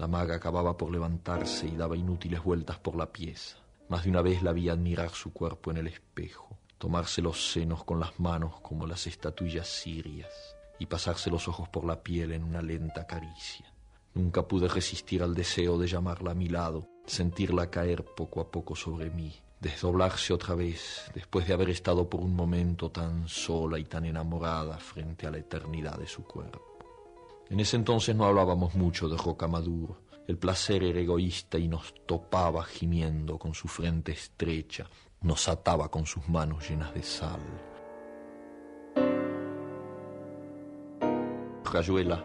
La maga acababa por levantarse y daba inútiles vueltas por la pieza. Más de una vez la vi admirar su cuerpo en el espejo, tomarse los senos con las manos como las estatuillas sirias y pasarse los ojos por la piel en una lenta caricia. Nunca pude resistir al deseo de llamarla a mi lado, sentirla caer poco a poco sobre mí, desdoblarse otra vez después de haber estado por un momento tan sola y tan enamorada frente a la eternidad de su cuerpo. En ese entonces no hablábamos mucho de Roca Maduro. El placer era egoísta y nos topaba gimiendo con su frente estrecha, nos ataba con sus manos llenas de sal. Rayuela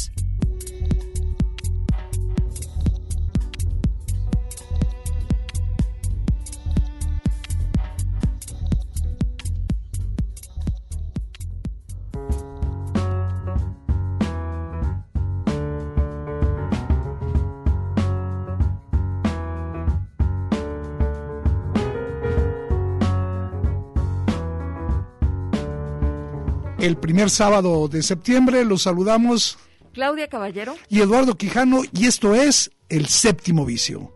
El primer sábado de septiembre. Los saludamos. Claudia Caballero. Y Eduardo Quijano, y esto es El Séptimo Vicio.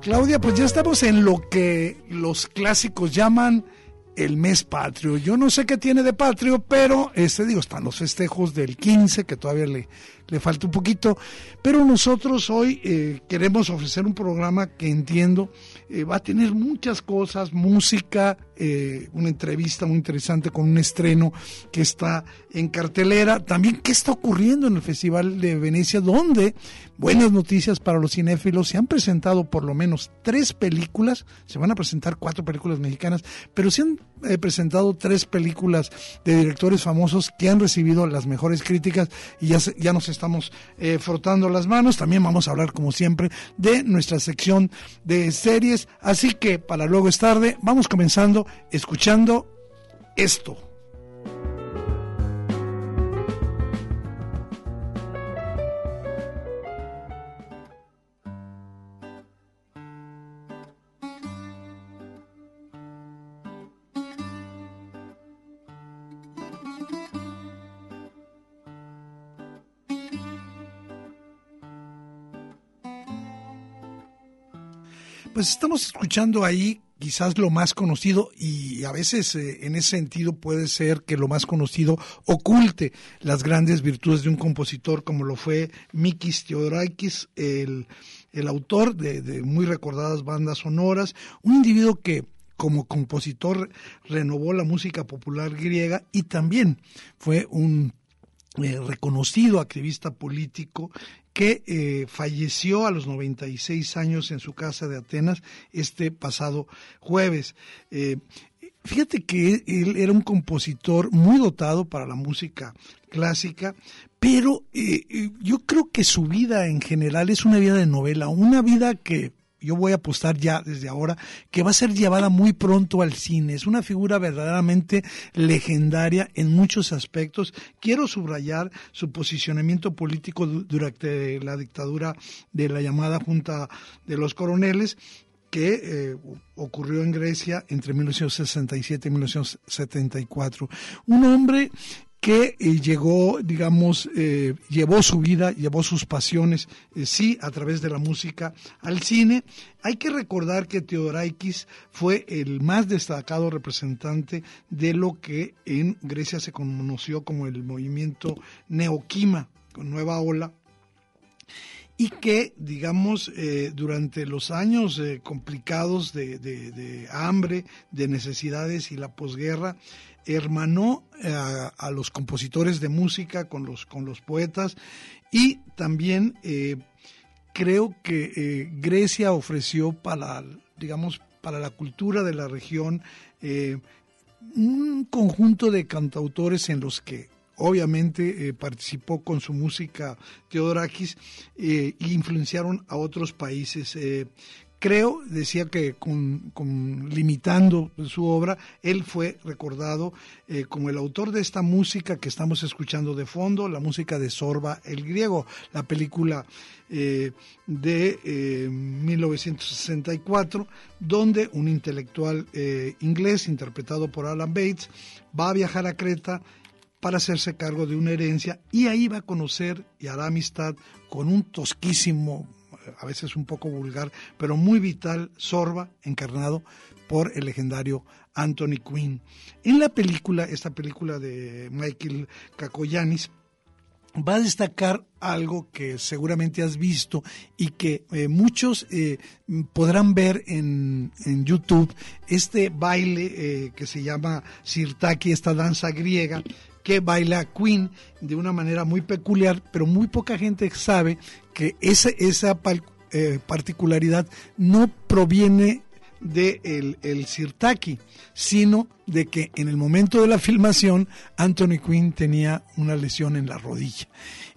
Claudia, pues ya estamos en lo que los clásicos llaman el mes patrio. Yo no sé qué tiene de patrio, pero este digo, están los festejos del 15, que todavía le, le falta un poquito, pero nosotros hoy eh, queremos ofrecer un programa que entiendo eh, va a tener muchas cosas, música, eh, una entrevista muy interesante con un estreno que está en cartelera, también qué está ocurriendo en el Festival de Venecia, donde buenas noticias para los cinéfilos, se han presentado por lo menos tres películas, se van a presentar cuatro películas mexicanas, pero se han presentado tres películas de directores famosos que han recibido las mejores críticas y ya, ya nos estamos eh, frotando las manos. También vamos a hablar, como siempre, de nuestra sección de series. Así que para luego es tarde, vamos comenzando escuchando esto. Pues estamos escuchando ahí quizás lo más conocido y a veces eh, en ese sentido puede ser que lo más conocido oculte las grandes virtudes de un compositor como lo fue Mikis Theodorakis, el, el autor de, muy recordadas bandas sonoras, un individuo que como compositor renovó la música popular griega y también fue un eh, reconocido activista político que eh, falleció a los 96 años en su casa de Atenas este pasado jueves. Eh, fíjate que él era un compositor muy dotado para la música clásica, pero yo creo que su vida en general es una vida de novela, una vida que yo voy a apostar ya desde ahora que va a ser llevada muy pronto al cine. Es una figura verdaderamente legendaria en muchos aspectos. Quiero subrayar su posicionamiento político durante la dictadura de la llamada Junta de los Coroneles que eh, ocurrió en Grecia entre 1967 y 1974. Un hombre que eh, llegó, digamos, eh, llevó su vida, llevó sus pasiones, eh, sí, a través de la música al cine. Hay que recordar que Teodorakis fue el más destacado representante de lo que en Grecia se conoció como el movimiento neoquima, con nueva ola, y que, digamos, eh, durante los años eh, complicados de, de, hambre, de necesidades y la posguerra, hermanó a, los compositores de música con los, con los poetas y también creo que Grecia ofreció para, digamos, para la cultura de la región un conjunto de cantautores en los que obviamente eh, participó con su música Teodorakis eh, e influenciaron a otros países. Eh, creo, decía que con, limitando su obra, él fue recordado eh, como el autor de esta música que estamos escuchando de fondo, la música de Sorba el griego, la película de 1964, eh, donde un intelectual inglés interpretado por Alan Bates va a viajar a Creta para hacerse cargo de una herencia y ahí va a conocer y hará amistad con un tosquísimo a veces un poco vulgar, pero muy vital, Sorba, encarnado por el legendario Anthony Quinn. En la película, esta película de Michael Kakoyanis, va a destacar algo que seguramente has visto y que eh, muchos eh, podrán ver en, YouTube, este baile eh, que se llama Sirtaki, esta danza griega, que baila Queen de una manera muy peculiar, pero muy poca gente sabe que esa, esa eh, particularidad no proviene de el, Sirtaki, sino de que en el momento de la filmación Anthony Quinn tenía una lesión en la rodilla.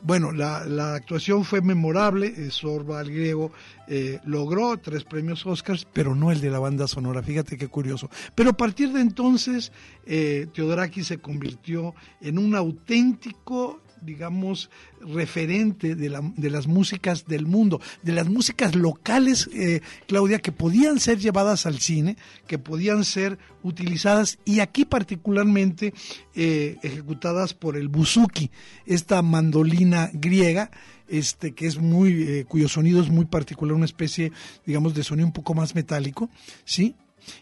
Bueno, la, la actuación fue memorable, eh, Sorba al griego eh, logró tres premios Oscars, pero no el de la banda sonora, fíjate qué curioso. Pero a partir de entonces, eh, Teodoraki se convirtió en un auténtico digamos, referente de, la, de, las músicas del mundo, de las músicas locales, eh, Claudia, que podían ser llevadas al cine, que podían ser utilizadas y aquí particularmente eh, ejecutadas por el buzuki, esta mandolina griega, este que es muy, eh, cuyo sonido es muy particular, una especie, digamos, de sonido un poco más metálico, ¿sí?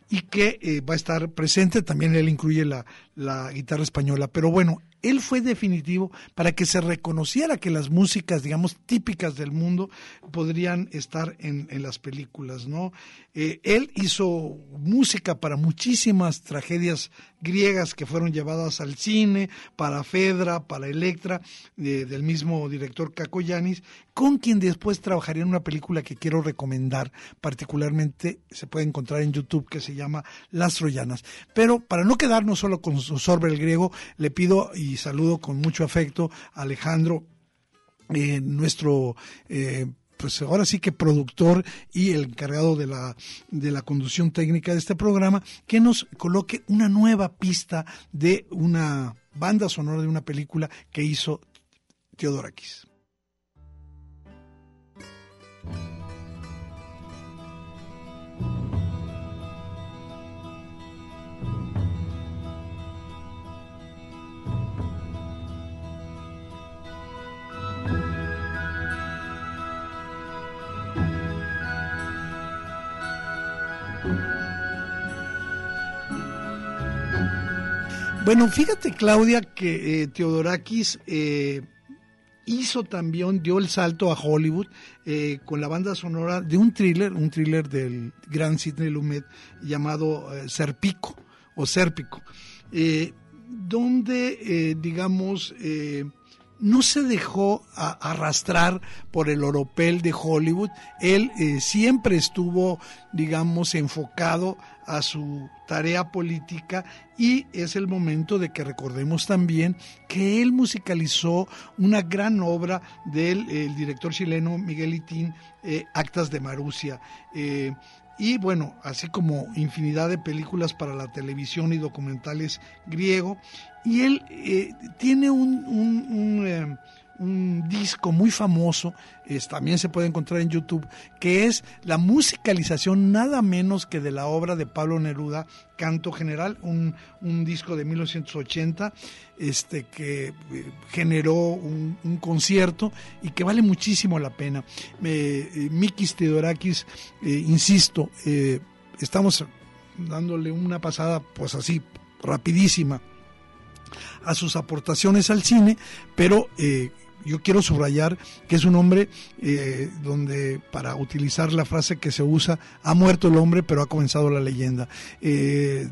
y que va a estar presente, también él incluye la, la guitarra española, pero bueno, él fue definitivo para que se reconociera que las músicas, digamos, típicas del mundo podrían estar en, las películas, ¿no? Eh, él hizo música para muchísimas tragedias griegas que fueron llevadas al cine, para Fedra, para Electra, del mismo director Yanis, con quien después trabajaría en una película que quiero recomendar, particularmente se puede encontrar en YouTube, que se llama Las Troyanas. Pero para no quedarnos solo con Sorber el griego, le pido y saludo con mucho afecto a Alejandro, eh, nuestro... Eh, pues ahora sí que productor y el encargado de la, de la conducción técnica de este programa, que nos coloque una nueva pista de una banda sonora de una película que hizo Teodorakis. Bueno, fíjate Claudia que eh, Teodorakis eh, hizo también, dio el salto a Hollywood eh, con la banda sonora de un thriller, un thriller del gran Sidney Lumet llamado Serpico o Serpico, donde, digamos, no se dejó arrastrar por el oropel de Hollywood, él siempre estuvo, digamos, enfocado a su tarea política y es el momento de que recordemos también que él musicalizó una gran obra del director chileno Miguel Itín, eh, Actas de Marusia. Eh, y bueno, así como infinidad de películas para la televisión y documentales griego. Y él eh, tiene un un disco muy famoso, también se puede encontrar en YouTube, que es la musicalización nada menos que de la obra de Pablo Neruda, Canto General, un, disco de 1980 este, que eh, generó un, concierto y que vale muchísimo la pena. Eh, Mikis Teodorakis, eh, insisto, estamos dándole una pasada pues así, rapidísima a sus aportaciones al cine, pero yo quiero subrayar que es un hombre eh, donde, para utilizar la frase que se usa, ha muerto el hombre, pero ha comenzado la leyenda. Eh,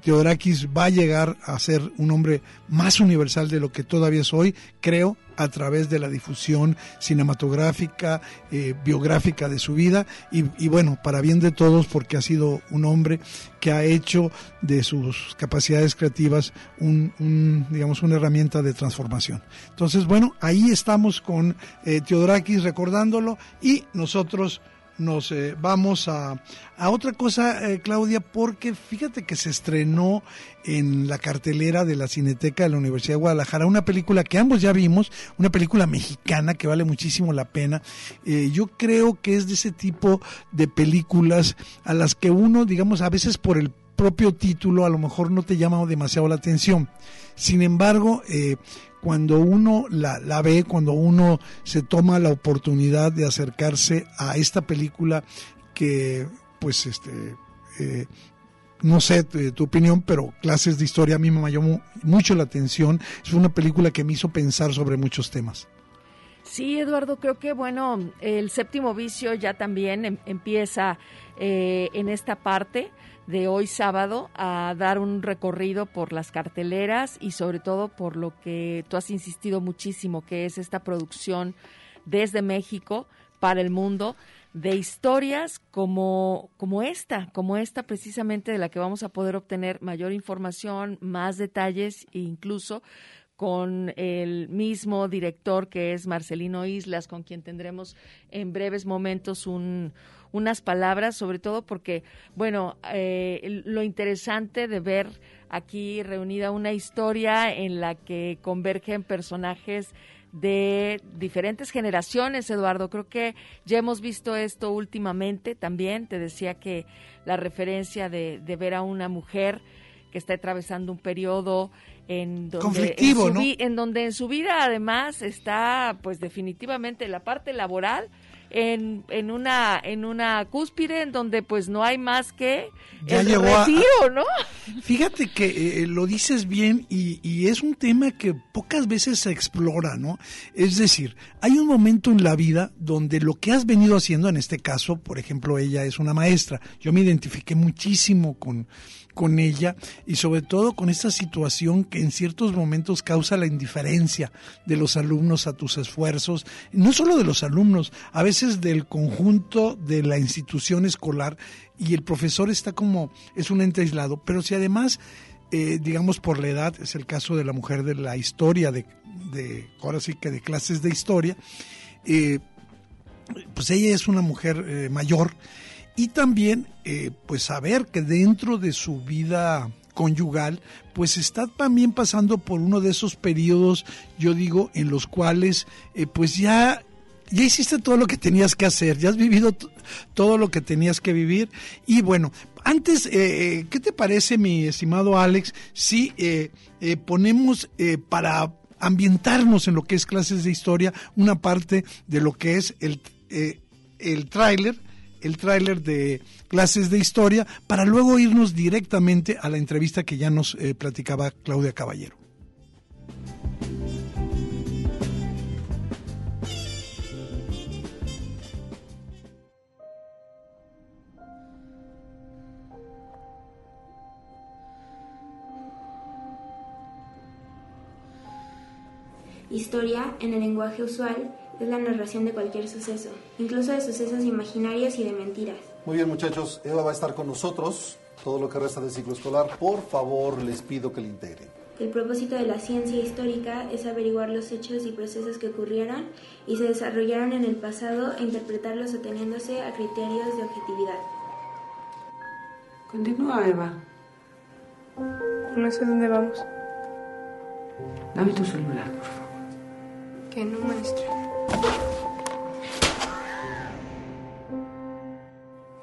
va a llegar a ser un hombre más universal de lo que todavía es hoy, creo, a través de la difusión cinematográfica, eh, biográfica de su vida y, bueno, para bien de todos porque ha sido un hombre que ha hecho de sus capacidades creativas un, un digamos, una herramienta de transformación. Entonces, bueno, ahí estamos con eh, Teodorakis recordándolo y nosotros nos eh, vamos a, a, otra cosa, eh, Claudia, porque fíjate que se estrenó en la cartelera de la Cineteca de la Universidad de Guadalajara una película que ambos ya vimos, una película mexicana que vale muchísimo la pena. Eh, yo creo que es de ese tipo de películas a las que uno, digamos, a veces por el propio título a lo mejor no te llama demasiado la atención. Sin embargo, eh, cuando uno la, ve, cuando uno se toma la oportunidad de acercarse a esta película que, pues, este, eh, no sé tu, tu, opinión, pero clases de historia a mí me llamó mucho la atención. Es una película que me hizo pensar sobre muchos temas. Sí, Eduardo, creo que bueno, el séptimo vicio ya también em, empieza eh, en esta parte de hoy sábado a dar un recorrido por las carteleras y sobre todo por lo que tú has insistido muchísimo, que es esta producción desde México para el mundo de historias como, como esta, como esta precisamente de la que vamos a poder obtener mayor información, más detalles e incluso con el mismo director que es Marcelino Islas, con quien tendremos en breves momentos un, unas palabras, sobre todo porque, bueno, eh, lo interesante de ver aquí reunida una historia en la que convergen personajes de diferentes generaciones, Eduardo. Creo que ya hemos visto esto últimamente también. Te decía que la referencia de, de ver a una mujer que está atravesando un periodo en donde conflictivo, en ¿no? en donde en su vida además está pues definitivamente la parte laboral en, en una en una cúspide en donde pues no hay más que ya el retiro, a, ¿no? Fíjate que eh, lo dices bien y, y, es un tema que pocas veces se explora, ¿no? Es decir, hay un momento en la vida donde lo que has venido haciendo, en este caso, por ejemplo, ella es una maestra. Yo me identifiqué muchísimo con con ella y sobre todo con esta situación que en ciertos momentos causa la indiferencia de los alumnos a tus esfuerzos, no solo de los alumnos, a veces del conjunto de la institución escolar y el profesor está como, es un ente aislado, pero si además, eh, digamos por la edad, es el caso de la mujer de la historia, de, ahora sí que de clases de historia, eh, pues ella es una mujer eh, mayor, y también eh, pues saber que dentro de su vida conyugal pues está también pasando por uno de esos periodos yo digo en los cuales eh, pues ya ya hiciste todo lo que tenías que hacer ya has vivido todo lo que tenías que vivir. Y bueno antes eh, qué te parece mi estimado Alex si eh, eh, ponemos para ambientarnos en lo que es clases de historia una parte de lo que es el el tráiler el tráiler de clases de historia para luego irnos directamente a la entrevista que ya nos eh, platicaba Claudia Caballero. Historia, en el lenguaje usual, es la narración de cualquier suceso, incluso de sucesos imaginarios y de mentiras. Muy bien muchachos, Eva va a estar con nosotros todo lo que resta del ciclo escolar. Por favor, les pido que le integren. El propósito de la ciencia histórica es averiguar los hechos y procesos que ocurrieron y se desarrollaron en el pasado e interpretarlos ateniéndose a criterios de objetividad. Continúa, Eva. No sé dónde vamos. Dame tu celular, por favor. Que no, maestra.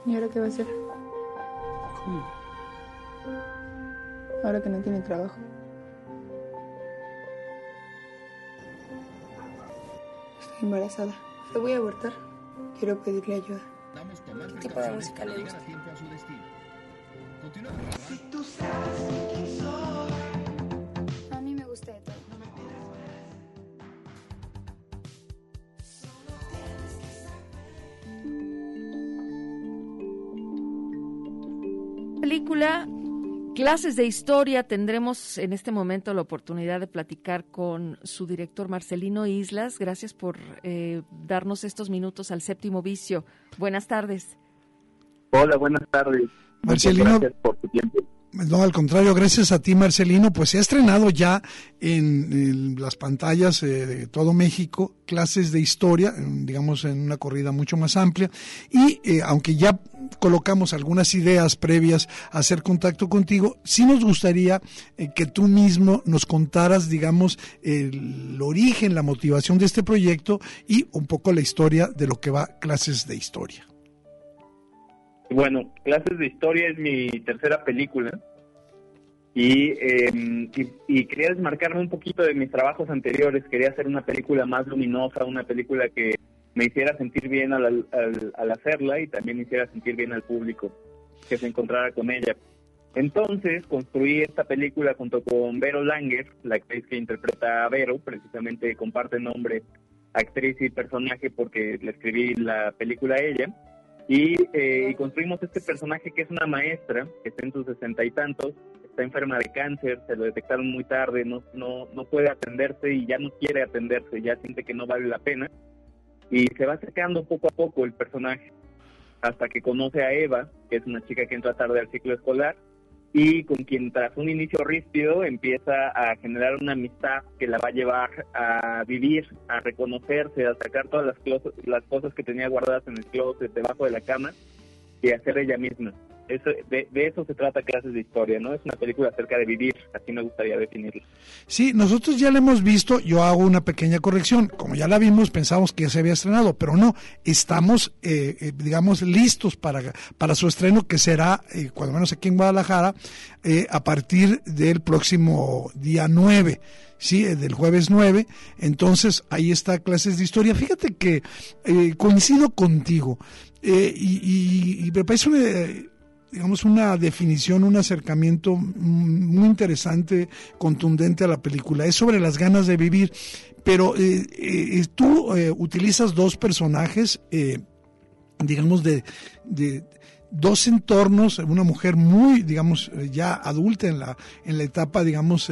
¿Y ahora qué va a hacer? ¿Cómo? Ahora que no tiene trabajo. Estoy embarazada. Lo voy a abortar. Quiero pedirle ayuda. ¿Qué tipo de música le gusta? Clases de historia, tendremos en este momento la oportunidad de platicar con su director Marcelino Islas. Gracias por eh, darnos estos minutos al séptimo vicio. Buenas tardes. Hola, buenas tardes. Marcelino, gracias por tu tiempo. No, al contrario, gracias a ti, Marcelino. Pues se ha estrenado ya en, las pantallas eh, de todo México clases de historia, digamos en una corrida mucho más amplia. Y eh, aunque ya colocamos algunas ideas previas a hacer contacto contigo, sí nos gustaría eh, que tú mismo nos contaras, digamos, el origen, la motivación de este proyecto y un poco la historia de lo que va clases de historia. Bueno, Clases de Historia es mi tercera película em, y, y, quería desmarcarme un poquito de mis trabajos anteriores. Quería hacer una película más luminosa, una película que me hiciera sentir bien al, hacerla y también hiciera sentir bien al público que se encontrara con ella. Entonces construí esta película junto con Vero Langer, la actriz que interpreta a Vero, precisamente comparte nombre actriz y personaje porque le escribí la película a ella. Eh, y, construimos este personaje que es una maestra, que está en sus sesenta y tantos, está enferma de cáncer, se lo detectaron muy tarde, no, no, no puede atenderse y ya no quiere atenderse, ya siente que no vale la pena. Y se va acercando poco a poco el personaje, hasta que conoce a Eva, que es una chica que entra tarde al ciclo escolar, y con quien tras un inicio ríspido empieza a generar una amistad que la va a llevar a vivir, a reconocerse, a sacar todas las, las cosas que tenía guardadas en el closet, debajo de la cama y a ser ella misma de, eso se trata Clases de Historia, ¿no? Es una película acerca de vivir, así me gustaría definirlo. Sí, nosotros ya la hemos visto, yo hago una pequeña corrección, como ya la vimos pensamos que ya se había estrenado, pero no, estamos, eh, eh, digamos, listos para, para su estreno, que será, eh, cuando menos aquí en Guadalajara, a partir del próximo día 9 sí, del jueves 9. Entonces, ahí está clases de historia. Fíjate que coincido contigo y, y, me parece una, digamos, una definición, un acercamiento muy interesante, contundente a la película. Es sobre las ganas de vivir, pero eh, eh, tú eh, utilizas dos personajes, digamos, de, dos entornos, una mujer muy, digamos, ya adulta en la, en la etapa, digamos,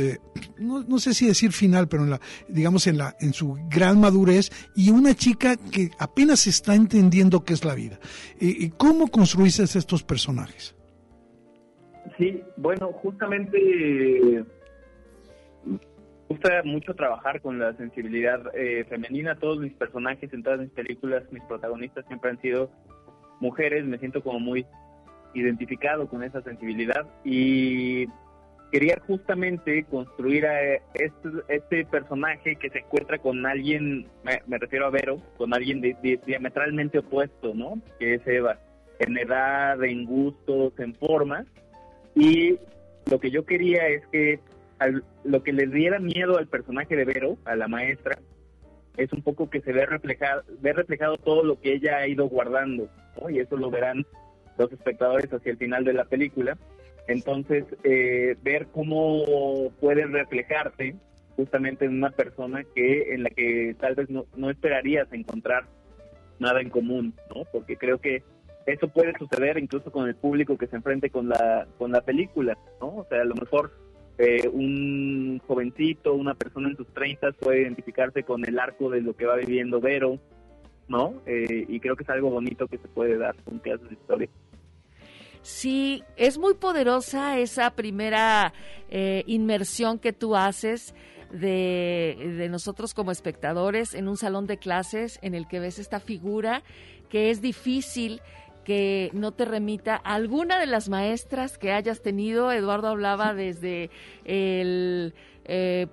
no, no, sé si decir final, pero en la, digamos, en la, en su gran madurez, y una chica que apenas está entendiendo qué es la vida. ¿Cómo construiste estos personajes? Sí, bueno, justamente me gusta mucho trabajar con la sensibilidad eh, femenina. Todos mis personajes en todas mis películas, mis protagonistas siempre han sido mujeres. Me siento como muy identificado con esa sensibilidad y quería justamente construir a este, este personaje que se encuentra con alguien, me, refiero a Vero, con alguien diametralmente opuesto, ¿no? Que es Eva, en edad, en gustos, en formas y lo que yo quería es que lo que le diera miedo al personaje de Vero, a la maestra, es un poco que se ve reflejado, ve reflejado todo lo que ella ha ido guardando, y eso lo verán los espectadores hacia el final de la película. Entonces, eh, ver cómo puede reflejarse justamente en una persona que en la que tal vez no, no esperarías encontrar nada en común, ¿no? Porque creo que eso puede suceder incluso con el público que se enfrente con la, con la película, ¿no? O sea, a lo mejor eh, un jovencito, una persona en sus 30 puede identificarse con el arco de lo que va viviendo Vero, ¿no? Eh, y creo que es algo bonito que se puede dar con clases de historia. Sí, es muy poderosa esa primera eh, inmersión que tú haces de, de, nosotros como espectadores en un salón de clases en el que ves esta figura que es difícil que no te remita a alguna de las maestras que hayas tenido. Eduardo hablaba desde el eh,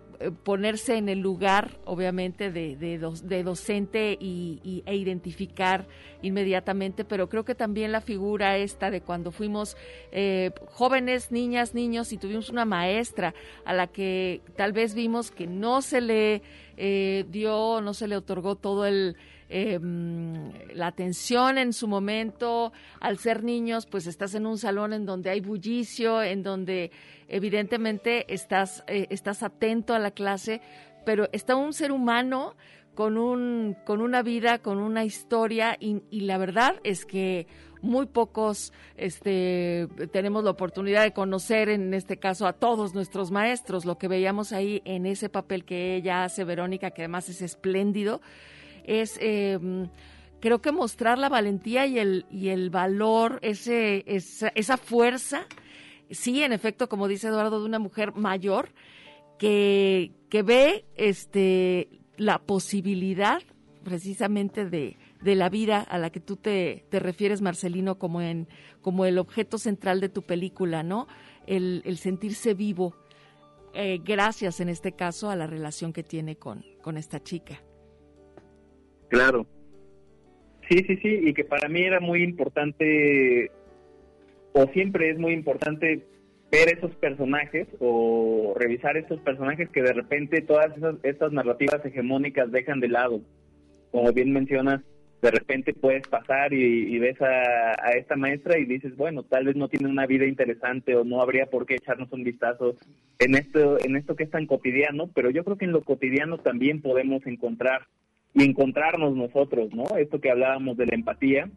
ponerse en el lugar, obviamente, de, de, docente y, e identificar inmediatamente, pero creo que también la figura esta de cuando fuimos eh, jóvenes, niñas, niños, y tuvimos una maestra a la que tal vez vimos que no se le eh, dio, no se le otorgó todo el eh, la atención en su momento. Al ser niños, pues estás en un salón en donde hay bullicio, en donde evidentemente estás, eh, estás atento a la clase, pero está un ser humano con, un, con una vida, con una historia y, la verdad es que muy pocos este, tenemos la oportunidad de conocer, en este caso, a todos nuestros maestros. Lo que veíamos ahí en ese papel que ella hace, Verónica, que además es espléndido, es... Em, creo que mostrar la valentía y el, y el valor, ese, esa, esa fuerza, sí, en efecto, como dice Eduardo, de una mujer mayor que, que ve este, la posibilidad precisamente de, de la vida a la que tú te, te, refieres, Marcelino, como, en, como el objeto central de tu película, ¿no? El, el sentirse vivo, eh, gracias en este caso a la relación que tiene con, con esta chica. Claro. Sí, sí, sí, y que para mí era muy importante, o siempre es muy importante ver esos personajes o revisar estos personajes que de repente todas esas, estas narrativas hegemónicas dejan de lado. Como bien mencionas, de repente puedes pasar y, ves a, esta maestra y dices, bueno, tal vez no tiene una vida interesante o no habría por qué echarnos un vistazo en esto, en esto que es tan cotidiano, pero yo creo que en lo cotidiano también podemos encontrar y encontrarnos nosotros, ¿no? Esto que hablábamos de la empatía,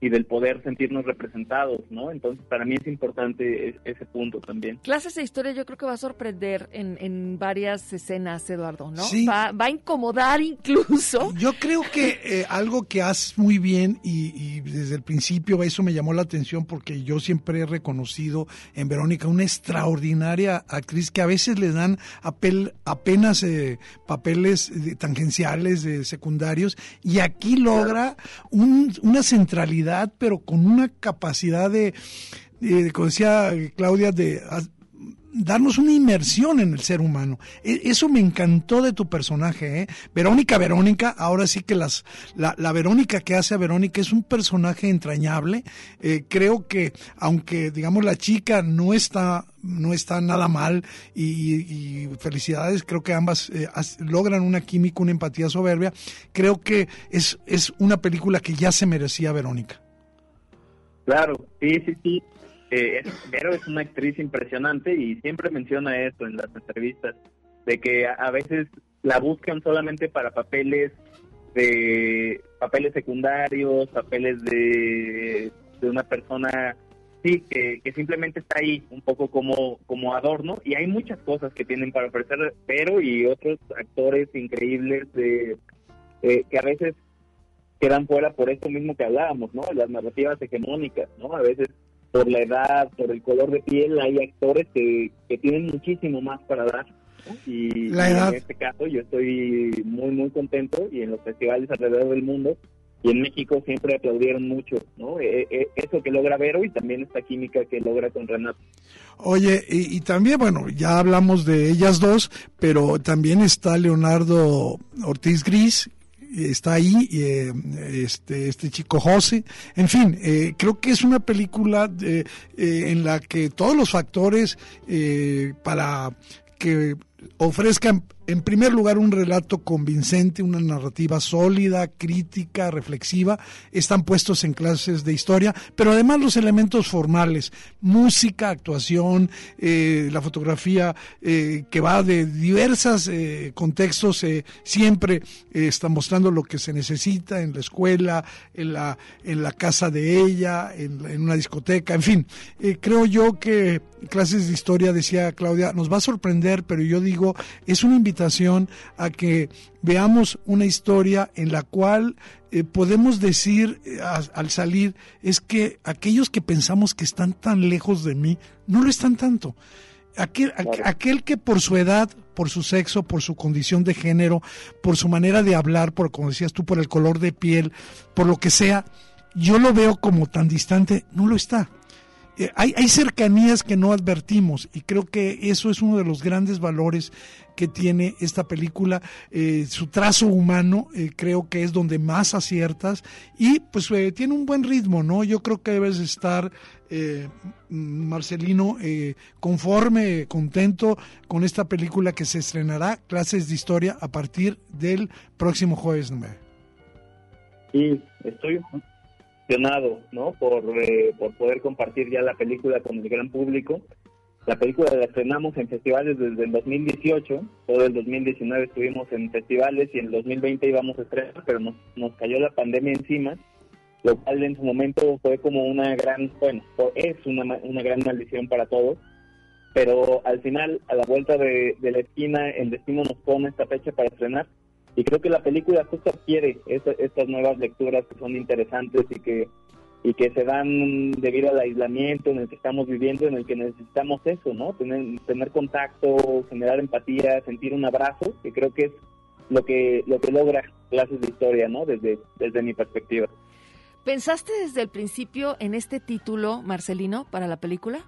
y del poder sentirnos representados, ¿no? Entonces, para mí es importante ese punto también. Clases de historia yo creo que va a sorprender en, en varias escenas, Eduardo, ¿no? Sí. Va, va a incomodar incluso. Yo creo que eh, algo que haces muy bien y, y, desde el principio eso me llamó la atención porque yo siempre he reconocido en Verónica una extraordinaria actriz que a veces le dan apel, apenas eh, papeles tangenciales, de secundarios, y aquí logra un, una centralidad pero con una capacidad de, como decía Claudia, de darnos una inmersión en el ser humano. E, eso me encantó de tu personaje, ¿eh? Verónica Verónica, ahora sí que las, la, la, Verónica que hace a Verónica es un personaje entrañable. Eh, creo que, aunque digamos la chica no está no está nada mal y, felicidades, creo que ambas eh, logran una química, una empatía soberbia. Creo que es, es una película que ya se merecía Verónica. Claro, sí, sí, sí. Eh, es una actriz impresionante y siempre menciona esto en las entrevistas, de que a, veces la buscan solamente para papeles de papeles secundarios, papeles de, de una persona sí, que, que, simplemente está ahí, un poco como, como adorno, y hay muchas cosas que tienen para ofrecer Pero y otros actores increíbles de, que a veces quedan fuera por esto mismo que hablábamos, ¿no? Las narrativas hegemónicas, ¿no? A veces por la edad, por el color de piel, hay actores que, que tienen muchísimo más para dar. Y, en este caso yo estoy muy, muy contento y en los festivales alrededor del mundo y en México siempre aplaudieron mucho, ¿no? E, e, eso que logra Vero y también esta química que logra con Renato. Oye, y, y, también, bueno, ya hablamos de ellas dos, pero también está Leonardo Ortiz Gris, está ahí eh, este, este chico José. En fin, eh, creo que es una película eh, en la que todos los factores para que ofrezcan en primer lugar, un relato convincente, una narrativa sólida, crítica, reflexiva, están puestos en clases de historia, pero además los elementos formales, música, actuación, eh, la fotografía eh, que va de diversos eh, contextos, siempre está mostrando lo que se necesita en la escuela, en la, en la casa de ella, en, en una discoteca, en fin. creo yo que clases de historia, decía Claudia, nos va a sorprender, pero yo digo, es una invitación a que veamos una historia en la cual eh, podemos decir eh, al salir es que aquellos que pensamos que están tan lejos de mí no lo están tanto. Aquel, aquel que por su edad, por su sexo, por su condición de género, por su manera de hablar, por como decías tú, por el color de piel, por lo que sea, yo lo veo como tan distante, no lo está. Eh, hay, hay, cercanías que no advertimos y creo que eso es uno de los grandes valores que tiene esta película, eh, su trazo humano, eh, creo que es donde más aciertas y pues tiene un buen ritmo, ¿no? Yo creo que debes estar, Marcelino, conforme, contento con esta película que se estrenará, Clases de Historia, a partir del próximo jueves 9. Sí, estoy emocionado, ¿no? Por, por poder compartir ya la película con el gran público la película la estrenamos en festivales desde el 2018, todo el 2019 estuvimos en festivales y en el 2020 íbamos a estrenar, pero nos, nos cayó la pandemia encima lo cual en su momento fue como una gran, bueno, es una, una gran maldición para todos, pero al final, a la vuelta de, la esquina, el destino nos pone esta fecha para estrenar, y creo que la película justo adquiere estas nuevas lecturas que son interesantes y que y que se dan debido al aislamiento en el que estamos viviendo, en el que necesitamos eso, ¿no? Tener, tener contacto, generar empatía, sentir un abrazo, que creo que es lo que lo que logra clases de historia, ¿no? Desde desde mi perspectiva. ¿Pensaste desde el principio en este título, Marcelino, para la película?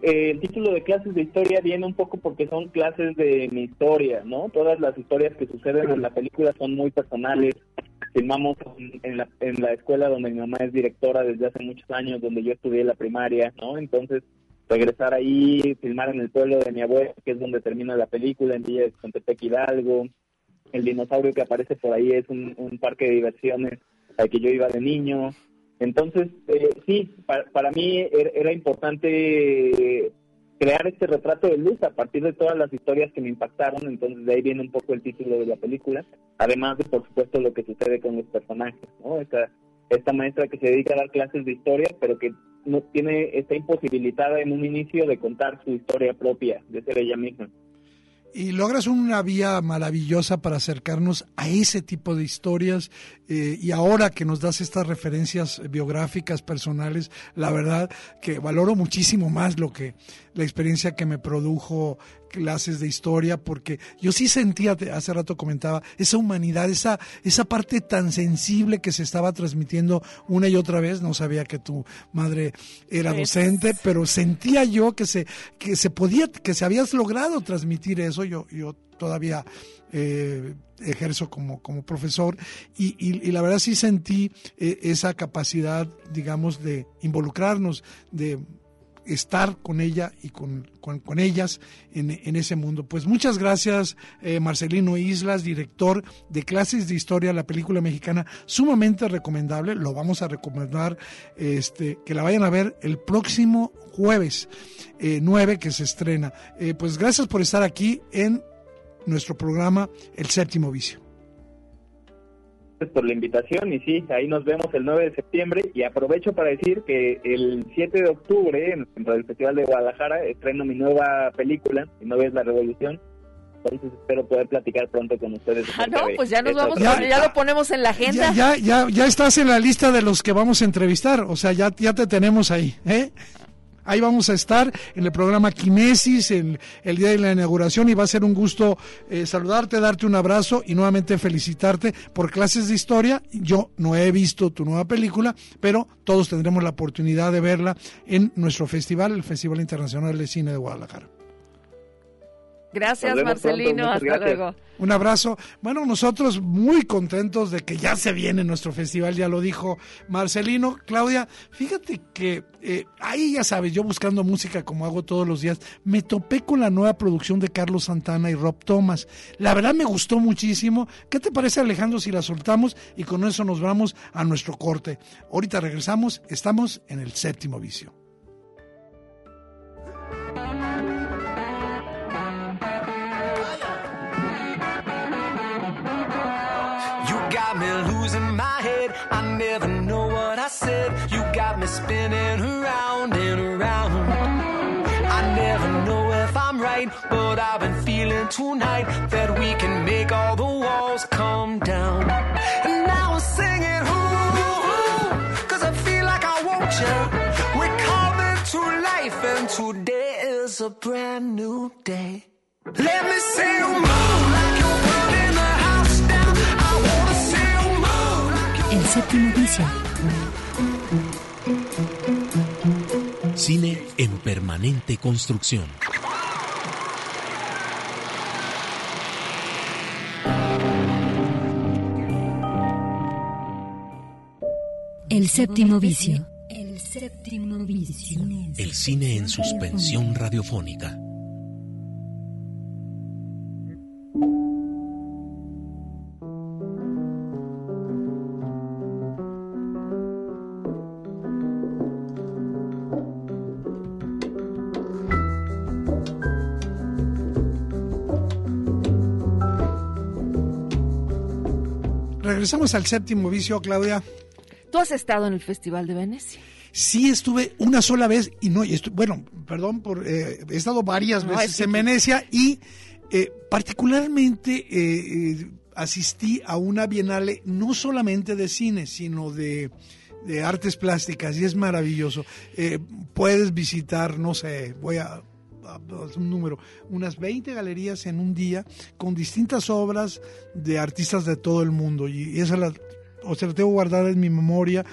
Eh, el título de clases de historia viene un poco porque son clases de mi historia, ¿no? Todas las historias que suceden en la película son muy personales. Filmamos en la, en la escuela donde mi mamá es directora desde hace muchos años, donde yo estudié la primaria, ¿no? Entonces, regresar ahí, filmar en el pueblo de mi abuela, que es donde termina la película, en Villa de Contepec Hidalgo. El dinosaurio que aparece por ahí es un, un parque de diversiones al que yo iba de niño. Entonces, eh, sí, para, mí er, era, importante crear este retrato de luz a partir de todas las historias que me impactaron, entonces de ahí viene un poco el título de la película, además de, por supuesto, lo que sucede con los personajes, ¿no? Esta, esta maestra que se dedica a dar clases de historia, pero que no tiene está imposibilitada en un inicio de contar su historia propia, de ser ella misma y logras una vía maravillosa para acercarnos a ese tipo de historias eh, y ahora que nos das estas referencias biográficas personales la verdad que valoro muchísimo más lo que la experiencia que me produjo clases de historia, porque yo sí sentía, hace rato comentaba, esa humanidad, esa, esa parte tan sensible que se estaba transmitiendo una y otra vez. No sabía que tu madre era docente, pero sentía yo que se, que se podía, que se habías logrado transmitir eso. Yo, yo todavía eh, ejerzo como, como profesor y, y, la verdad sí sentí eh, esa capacidad, digamos, de involucrarnos, de estar con ella y con, con, ellas en, en, ese mundo. Pues muchas gracias, eh, Marcelino Islas, director de clases de historia, la película mexicana, sumamente recomendable. Lo vamos a recomendar este, que la vayan a ver el próximo jueves eh, 9 que se estrena. Eh, pues gracias por estar aquí en nuestro programa El Séptimo Vicio por la invitación y sí, ahí nos vemos el 9 de septiembre y aprovecho para decir que el 7 de octubre en el Festival de Guadalajara estreno mi nueva película, Mi novia es la revolución. Entonces espero poder platicar pronto con ustedes. Ah, no, pues ya nos vamos, ya, ya, lo ponemos en la agenda. Ya, ya, ya, estás en la lista de los que vamos a entrevistar, o sea, ya, ya te tenemos ahí, ¿eh? Ahí vamos a estar en el programa Kinesis el, el día de la inauguración y va a ser un gusto eh, saludarte, darte un abrazo y nuevamente felicitarte por clases de historia. Yo no he visto tu nueva película, pero todos tendremos la oportunidad de verla en nuestro festival, el Festival Internacional de Cine de Guadalajara. Gracias, Marcelino. Hasta luego. Un abrazo. Bueno, nosotros muy contentos de que ya se viene nuestro festival, ya lo dijo Marcelino. Claudia, fíjate que eh, ahí ya sabes, yo buscando música como hago todos los días, me topé con la nueva producción de Carlos Santana y Rob Thomas. La verdad me gustó muchísimo. ¿Qué te parece, Alejandro, si la soltamos y con eso nos vamos a nuestro corte? Ahorita regresamos, estamos en el séptimo vicio. Losing my head. I never know what I said. You got me spinning around and around. I never know if I'm right, but I've been feeling tonight that we can make all the walls come down. And now I'm singing, ooh, cause I feel like I want you. We're coming to life, and today is a brand new day. Let me see you move like you're burning the house down. I wanna El séptimo vicio. Cine en permanente construcción. El séptimo vicio. El séptimo vicio. El cine en suspensión radiofónica. Regresamos al séptimo vicio, Claudia. Tú has estado en el Festival de Venecia. Sí estuve una sola vez y no, y bueno, perdón por, eh, he estado varias veces en Venecia y eh, particularmente eh, asistí a una bienale no solamente de cine, sino de, de artes plásticas y es maravilloso. puedes visitar, no sé, voy a un número, unas 20 galerías en un día con distintas obras de artistas de todo el mundo. Y esa la, o sea, la tengo guardada en mi memoria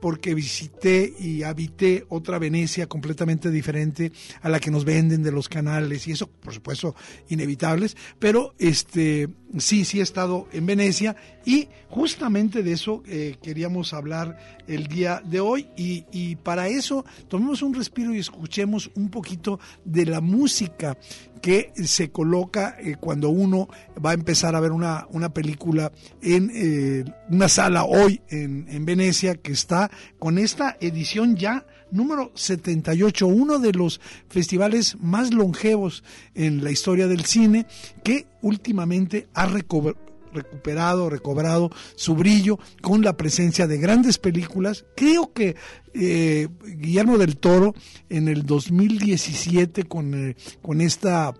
porque visité y habité otra Venecia completamente diferente a la que nos venden de los canales y eso, por supuesto, inevitables, pero este sí, sí he estado en Venecia y justamente de eso eh, queríamos hablar el día de hoy y, para eso tomemos un respiro y escuchemos un poquito de la música que se coloca eh, cuando uno va a empezar a ver una, una película en eh, una sala hoy en, en, Venecia que está con esta edición ya número 78, uno de los festivales más longevos en la historia del cine que últimamente ha recuperado, recobrado su brillo con la presencia de grandes películas. Creo que eh, Guillermo del Toro en el 2017 con, eh, con esta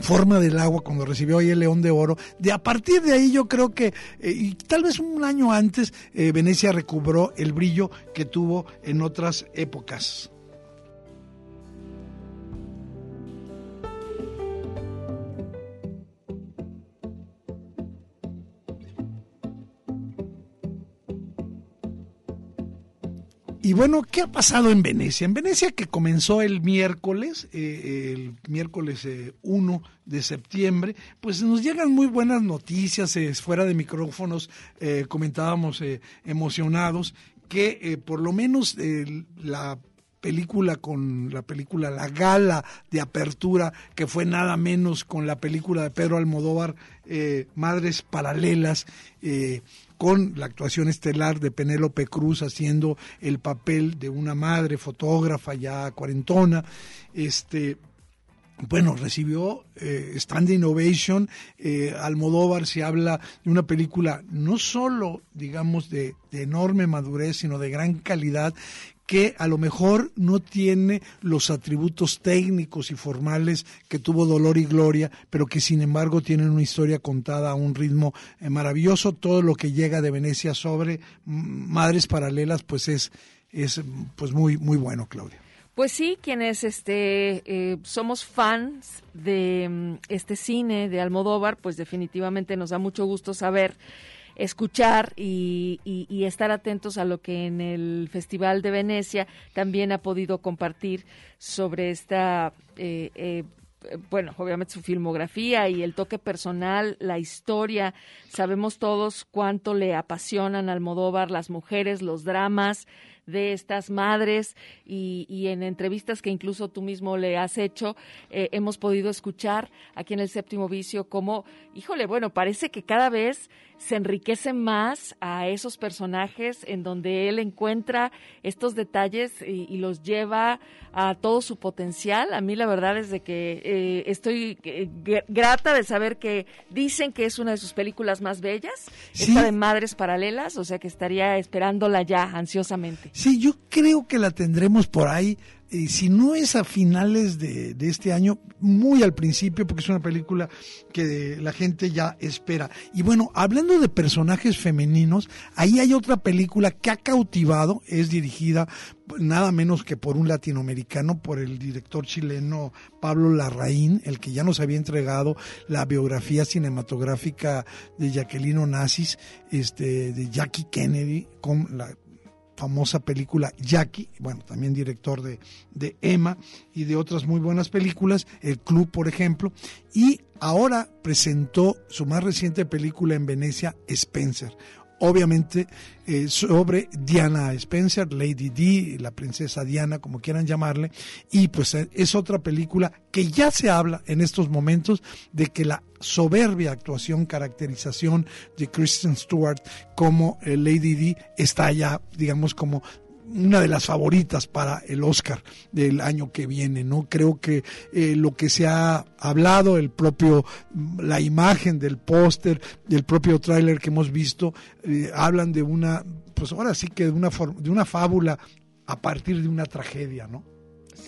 forma del agua cuando recibió ahí el León de Oro. De a partir de ahí yo creo que, eh, y tal vez un año antes, Venecia recobró el brillo que tuvo en otras épocas. Y bueno, ¿qué ha pasado en Venecia? En Venecia que comenzó el miércoles, eh, el miércoles 1 eh, de septiembre, pues nos llegan muy buenas noticias, eh, fuera de micrófonos comentábamos emocionados que por lo menos la película con la película La Gala de Apertura, que fue nada menos con la película de Pedro Almodóvar, Madres Paralelas, con la actuación estelar de Penélope Cruz haciendo el papel de una madre fotógrafa ya cuarentona, este bueno, recibió eh, Standing Ovation, eh, Almodóvar se habla de una película no solo, digamos, de, de, enorme madurez, sino de gran calidad, que a lo mejor no tiene los atributos técnicos y formales que tuvo Dolor y Gloria, pero que sin embargo tienen una historia contada a un ritmo eh, maravilloso. Todo lo que llega de Venecia sobre Madres Paralelas, pues es, es pues muy, muy bueno, Claudia. Pues sí, quienes este, eh, somos fans de mm, este cine de Almodóvar, pues definitivamente nos da mucho gusto saber escuchar y, estar atentos a lo que en el Festival de Venecia también ha podido compartir sobre esta, eh, eh, bueno, obviamente su filmografía y el toque personal, la historia. Sabemos todos cuánto le apasionan al Almodóvar las mujeres, los dramas de estas madres y, en entrevistas que incluso tú mismo le has hecho, eh, hemos podido escuchar aquí en el séptimo vicio como, híjole, bueno, parece que cada vez se enriquece más a esos personajes en donde él encuentra estos detalles y, los lleva a todo su potencial. A mí la verdad es de que eh, estoy eh, grata de saber que dicen que es una de sus películas más bellas, esta de Madres Paralelas, o sea que estaría esperándola ya ansiosamente. Sí, yo creo que la tendremos por ahí y si no es a finales de, este año, muy al principio, porque es una película que la gente ya espera. Y bueno, hablando de personajes femeninos, ahí hay otra película que ha cautivado, es dirigida nada menos que por un latinoamericano, por el director chileno Pablo Larraín, el que ya nos había entregado la biografía cinematográfica de Jacqueline Onassis, este, de Jackie Kennedy, con la famosa película Jackie, bueno, también director de, de Emma y de otras muy buenas películas, El Club, por ejemplo, y ahora presentó su más reciente película en Venecia, Spencer, obviamente eh, sobre Diana Spencer, Lady D, la princesa Diana, como quieran llamarle, y pues eh, es otra película que ya se habla en estos momentos de que la soberbia actuación, caracterización de Kristen Stewart como eh, Lady D está ya, digamos, como una de las favoritas para el Oscar del año que viene, ¿no? Creo que eh, lo que se ha hablado, el propio, la imagen del póster, del propio tráiler que hemos visto, eh, hablan de una, pues ahora sí que de una, de una fábula a partir de una tragedia, ¿no?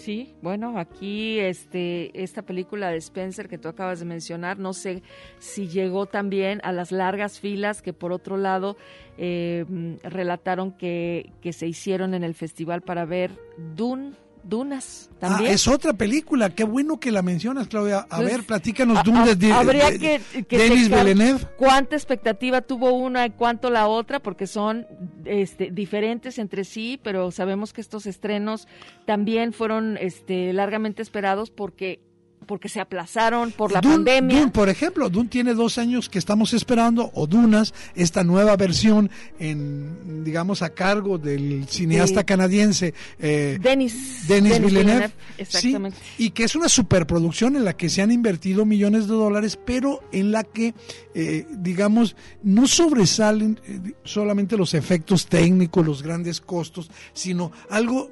Sí, bueno, aquí este esta película de Spencer que tú acabas de mencionar, no sé si llegó también a las largas filas que por otro lado eh, relataron que, que se hicieron en el festival para ver Dune Dunas también. Ah, es otra película, qué bueno que la mencionas, Claudia. A pues, ver, platícanos Dunas de, Habría que, Denis Villeneuve. ¿Cuánta expectativa tuvo una y cuánto la otra? Porque son este, diferentes entre sí, pero sabemos que estos estrenos también fueron este, largamente esperados porque porque se aplazaron por la pandemia. Dune, por ejemplo, Dune tiene dos años que estamos esperando, o Dunas, esta nueva versión en, digamos, a cargo del cineasta canadiense eh, Denis, Denis, Villeneuve, exactamente. y que es una superproducción en la que se han invertido millones de dólares, pero en la que, eh, digamos, no sobresalen eh, solamente los efectos técnicos, los grandes costos, sino algo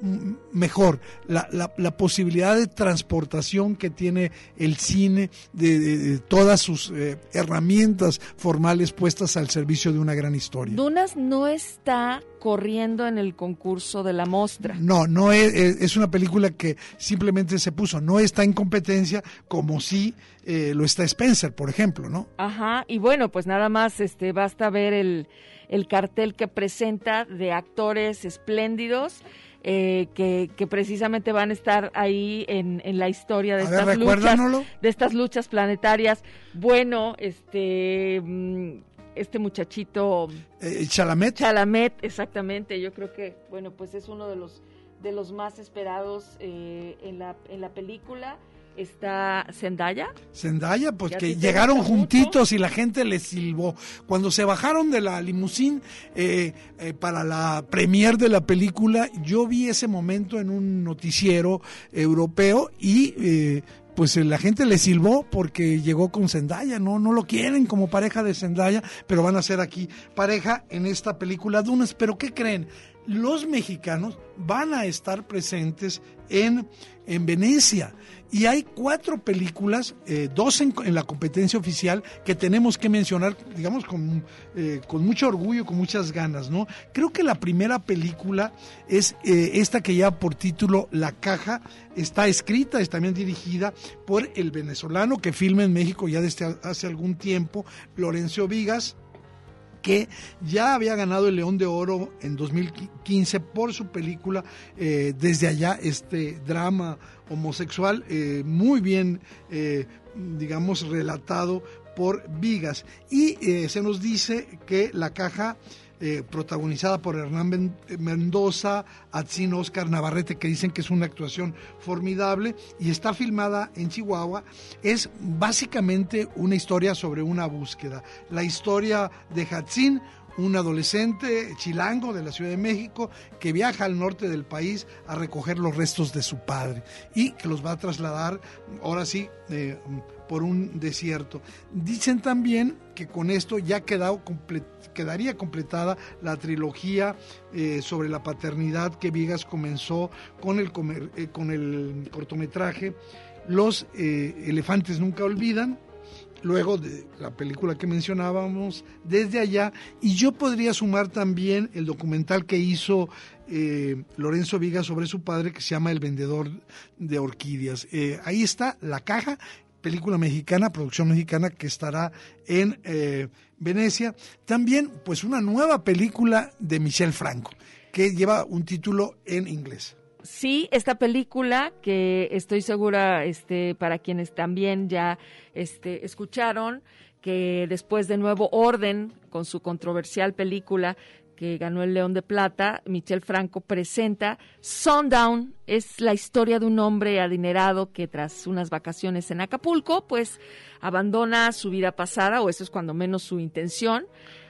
mejor, la, la, la posibilidad de transportación que tiene el cine, de, todas sus eh, herramientas formales puestas al servicio de una gran historia. Dunas no está corriendo en el concurso de la mostra. No, no es, es una película que simplemente se puso, no está en competencia como si eh, lo está Spencer, por ejemplo, ¿no? Ajá, y bueno, pues nada más este basta ver el, el cartel que presenta de actores espléndidos eh, que, precisamente van a estar ahí en, en la historia de estas luchas, de estas luchas planetarias. Bueno, este mm, este muchachito eh, Chalamet. Chalamet, exactamente. Yo creo que bueno, pues es uno de los de los más esperados eh, en la en la película está Zendaya. Zendaya, pues que llegaron juntitos y la gente les silbó. Cuando se bajaron de la limusín eh, eh, para la premier de la película, yo vi ese momento en un noticiero europeo y eh, pues la gente le silbó porque llegó con Zendaya, no, no lo quieren como pareja de Zendaya, pero van a ser aquí pareja en esta película Dunas. Pero ¿qué creen? Los mexicanos van a estar presentes en, en Venecia. Y hay cuatro películas, eh, dos en, la competencia oficial, que tenemos que mencionar, digamos, con, eh, con mucho orgullo, con muchas ganas, ¿no? Creo que la primera película es eh, esta que lleva por título La Caja, está escrita, es también dirigida por el venezolano que filma en México ya desde hace algún tiempo, Lorenzo Vigas que ya había ganado el León de Oro en 2015 por su película Desde allá, este drama homosexual, eh, muy bien, eh, digamos, relatado por Vigas. Y eh, se nos dice que la caja... protagonizada por Hernán Mendoza, Atzin Oscar Navarrete, que dicen que es una actuación formidable, y está filmada en Chihuahua, es básicamente una historia sobre una búsqueda. La historia de Hatzin, un adolescente chilango de la Ciudad de México que viaja al norte del país a recoger los restos de su padre y que los va a trasladar, ahora sí, eh, por un desierto. Dicen también que con esto ya quedado quedaría completada la trilogía eh, sobre la paternidad que Vigas comenzó con el, eh, con el cortometraje Los elefantes nunca olvidan, luego de la película que mencionábamos, desde allá, y yo podría sumar también el documental que hizo eh, Lorenzo Viga sobre su padre, que se llama El vendedor de orquídeas. Eh, ahí está La Caja, película mexicana, producción mexicana, que estará en eh, Venecia. También, pues, una nueva película de Michel Franco, que lleva un título en inglés sí, esta película que estoy segura, este, para quienes también ya este, escucharon, que después de Nuevo Orden, con su controversial película que ganó el León de Plata, Michel Franco presenta Sundown, es la historia de un hombre adinerado que tras unas vacaciones en Acapulco, pues abandona su vida pasada, o eso es cuando menos su intención,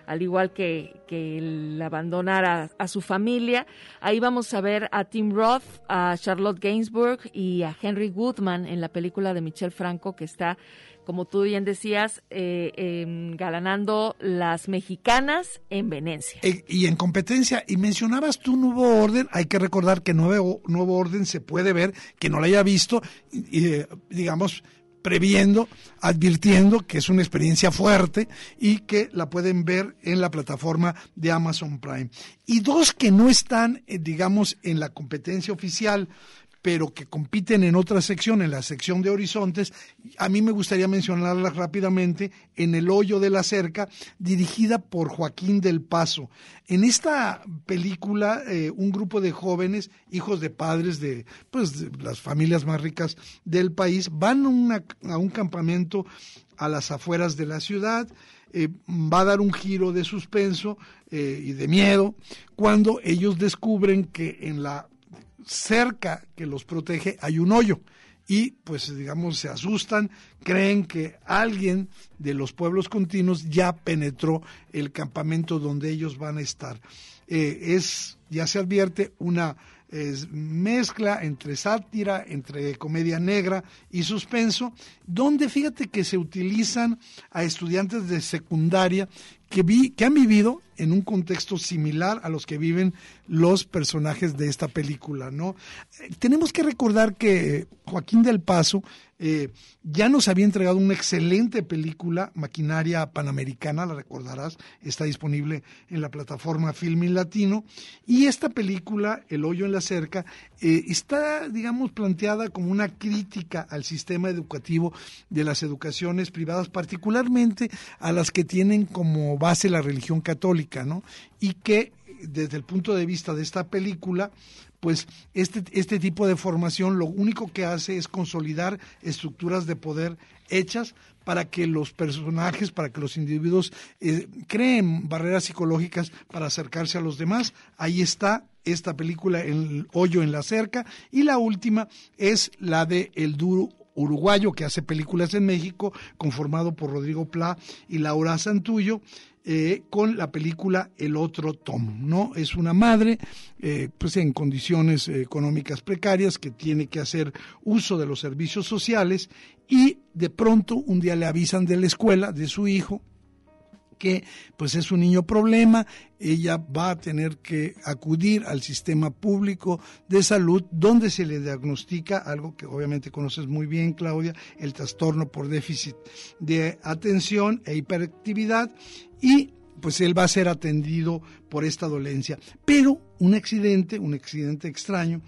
al igual que, que el abandonar a, su familia. Ahí vamos a ver a Tim Roth, a Charlotte Gainsbourg y a Henry Goodman en la película de Michel Franco que está como tú bien decías, eh, galanando las mexicanas en Venecia. Eh, y en competencia, y mencionabas tú Nuevo Orden, hay que recordar que Nuevo, Nuevo Orden se puede ver, que no la haya visto, y, eh, digamos, previendo, advirtiendo que es una experiencia fuerte y que la pueden ver en la plataforma de Amazon Prime. Y dos que no están, digamos, en la competencia oficial, pero que compiten en otra sección, en la sección de horizontes. A mí me gustaría mencionarlas rápidamente en El hoyo de la cerca, dirigida por Joaquín del Paso. En esta película, eh, un grupo de jóvenes, hijos de padres de, pues, las familias más ricas del país, van a un campamento a las afueras de la ciudad. Eh, va a dar un giro de suspenso eh, y de miedo cuando ellos descubren que en la cerca que los protege hay un hoyo y pues digamos se asustan, creen que alguien de los pueblos continuos ya penetró el campamento donde ellos van a estar. Eh, es, ya se advierte, una mezcla entre sátira, entre comedia negra y suspenso, donde fíjate que se utilizan a estudiantes de secundaria que, han vivido en un contexto similar a los que viven los personajes de esta película, ¿no? Eh, tenemos que recordar que Joaquín del Paso eh, ya nos había entregado una excelente película, Maquinaria Panamericana, la recordarás, está disponible en la plataforma Filmin Latino, y esta película, El hoyo en la cerca, eh, está, digamos, planteada como una crítica al sistema educativo de las educaciones privadas, particularmente a las que tienen como base la religión católica, ¿no? Y que desde el punto de vista de esta película, pues este, este tipo de formación lo único que hace es consolidar estructuras de poder hechas para que los personajes, para que los individuos eh, creen barreras psicológicas para acercarse a los demás. Ahí está esta película, El hoyo en la cerca, y la última es la de El duro uruguayo que hace películas en México, conformado por Rodrigo Pla y Laura Santullo, eh, con la película El otro Tom, ¿no? Es una madre, eh, pues en condiciones económicas precarias, que tiene que hacer uso de los servicios sociales y de pronto un día le avisan de la escuela de su hijo que pues es un niño problema, ella va a tener que acudir al sistema público de salud donde se le diagnostica algo que obviamente conoces muy bien Claudia, el trastorno por déficit de atención e hiperactividad y pues él va a ser atendido por esta dolencia. Pero un accidente, un accidente extraño,